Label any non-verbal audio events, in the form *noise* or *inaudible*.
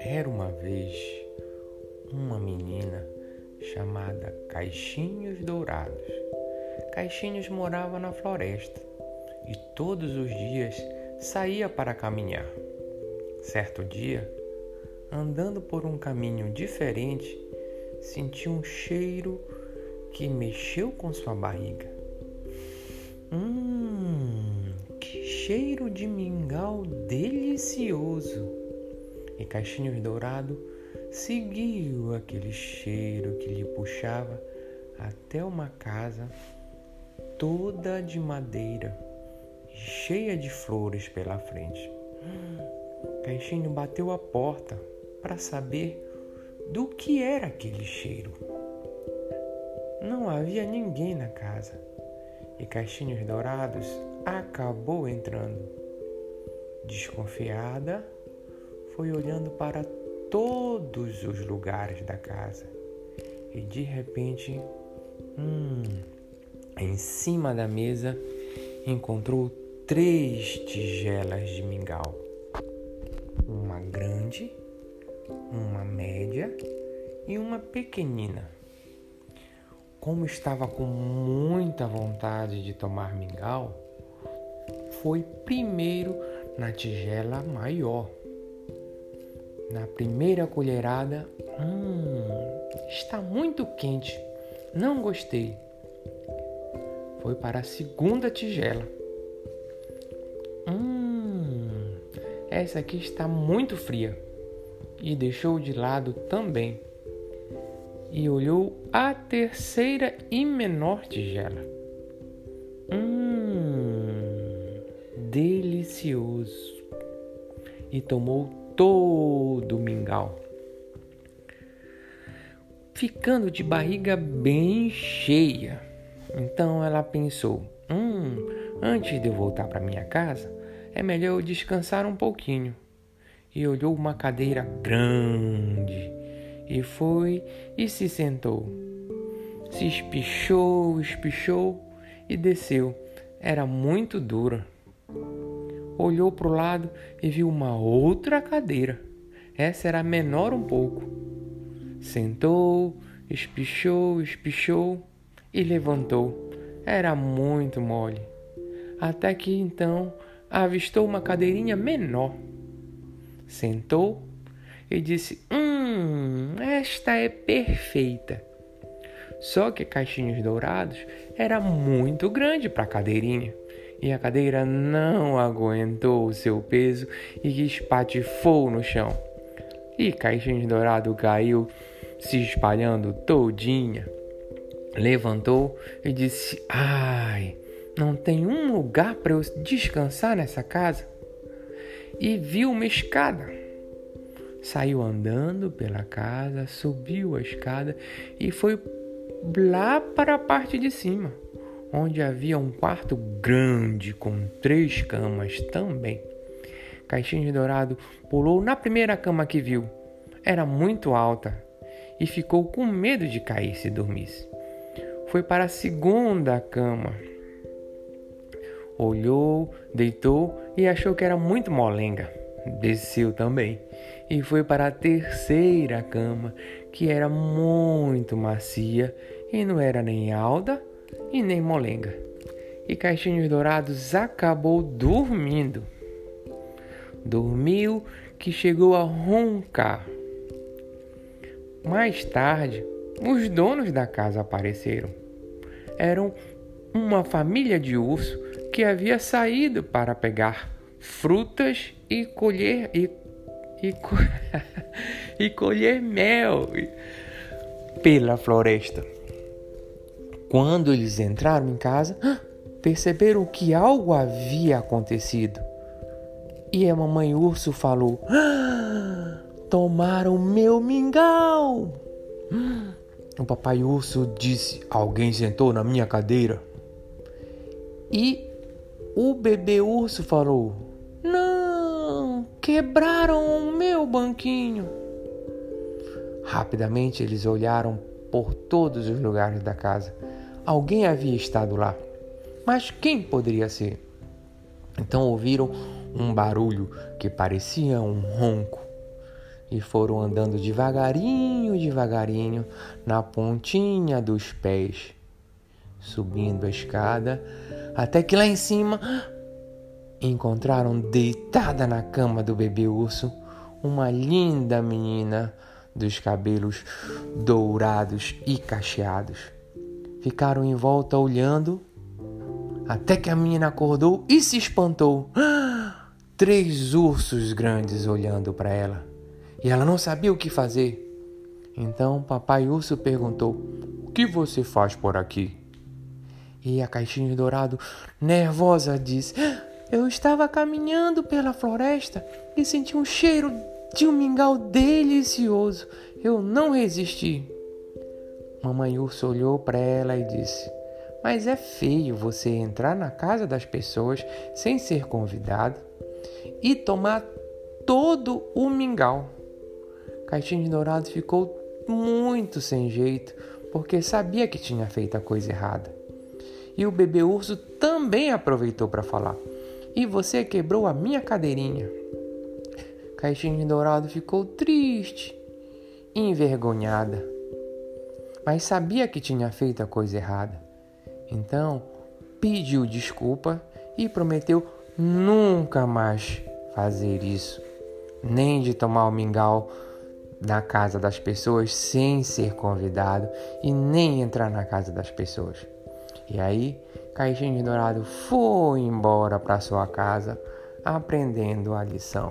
Era uma vez uma menina chamada Caixinhos Dourados. Caixinhos morava na floresta e todos os dias saía para caminhar. Certo dia, andando por um caminho diferente, sentiu um cheiro que mexeu com sua barriga. Hum, cheiro de mingau delicioso! E Caixinhos Dourado seguiu aquele cheiro que lhe puxava até uma casa toda de madeira, cheia de flores pela frente. Caixinho bateu a porta para saber do que era aquele cheiro. Não havia ninguém na casa e Caixinhos Dourados acabou entrando. Desconfiada, foi olhando para todos os lugares da casa e de repente, hum, em cima da mesa encontrou três tigelas de mingau: uma grande, uma média e uma pequenina. Como estava com muita vontade de tomar mingau, foi primeiro na tigela maior. Na primeira colherada, hum, está muito quente, não gostei. Foi para a segunda tigela. Hum, essa aqui está muito fria. E deixou de lado também e olhou a terceira e menor tigela. Hum, delicioso! E tomou todo o mingau, ficando de barriga bem cheia. Então ela pensou: hum, antes de eu voltar para minha casa, é melhor eu descansar um pouquinho. E olhou uma cadeira grande e foi e se sentou. Se espichou, espichou e desceu. Era muito dura. Olhou para o lado e viu uma outra cadeira. Essa era menor um pouco. Sentou, espichou, espichou e levantou. Era muito mole. Até que então avistou uma cadeirinha menor. Sentou e disse: Hum, esta é perfeita. Só que Caixinhos Dourados era muito grande para a cadeirinha e a cadeira não aguentou o seu peso e espatifou no chão. E Caixinhos Dourado caiu, se espalhando todinha. Levantou e disse: Ai, não tem um lugar para eu descansar nessa casa? E viu uma escada Saiu andando pela casa, subiu a escada e foi lá para a parte de cima, onde havia um quarto grande com três camas também. Caixinha de Dourado pulou na primeira cama que viu. Era muito alta e ficou com medo de cair se dormisse. Foi para a segunda cama. Olhou, deitou e achou que era muito molenga. Desceu também e foi para a terceira cama, que era muito macia e não era nem alta e nem molenga. E Caixinhos Dourados acabou dormindo. Dormiu que chegou a roncar. Mais tarde, os donos da casa apareceram. Eram uma família de urso que havia saído para pegar frutas e colher e e, *laughs* e colher mel pela floresta. Quando eles entraram em casa, perceberam que algo havia acontecido. E a mamãe urso falou: Tomaram meu mingau. O papai urso disse: Alguém sentou na minha cadeira. E o bebê urso falou: Quebraram o meu banquinho. Rapidamente eles olharam por todos os lugares da casa. Alguém havia estado lá. Mas quem poderia ser? Então ouviram um barulho que parecia um ronco e foram andando devagarinho, devagarinho na pontinha dos pés, subindo a escada, até que lá em cima encontraram deitada na cama do bebê urso uma linda menina dos cabelos dourados e cacheados. Ficaram em volta olhando até que a menina acordou e se espantou. *gasps* Três ursos grandes olhando para ela. E ela não sabia o que fazer. Então papai urso perguntou: O que você faz por aqui? E a caixinha dourado, nervosa, disse: Eu estava caminhando pela floresta e senti um cheiro de um mingau delicioso. Eu não resisti. Mamãe urso olhou para ela e disse: Mas é feio você entrar na casa das pessoas sem ser convidado e tomar todo o mingau. Caixinha de Dourado ficou muito sem jeito porque sabia que tinha feito a coisa errada. E o bebê urso também aproveitou para falar: E você quebrou a minha cadeirinha. Caixinha de Dourado ficou triste, envergonhada, mas sabia que tinha feito a coisa errada. Então pediu desculpa e prometeu nunca mais fazer isso, nem de tomar o mingau na casa das pessoas sem ser convidado e nem entrar na casa das pessoas. E aí, Caixinha de Dourado foi embora para sua casa aprendendo a lição.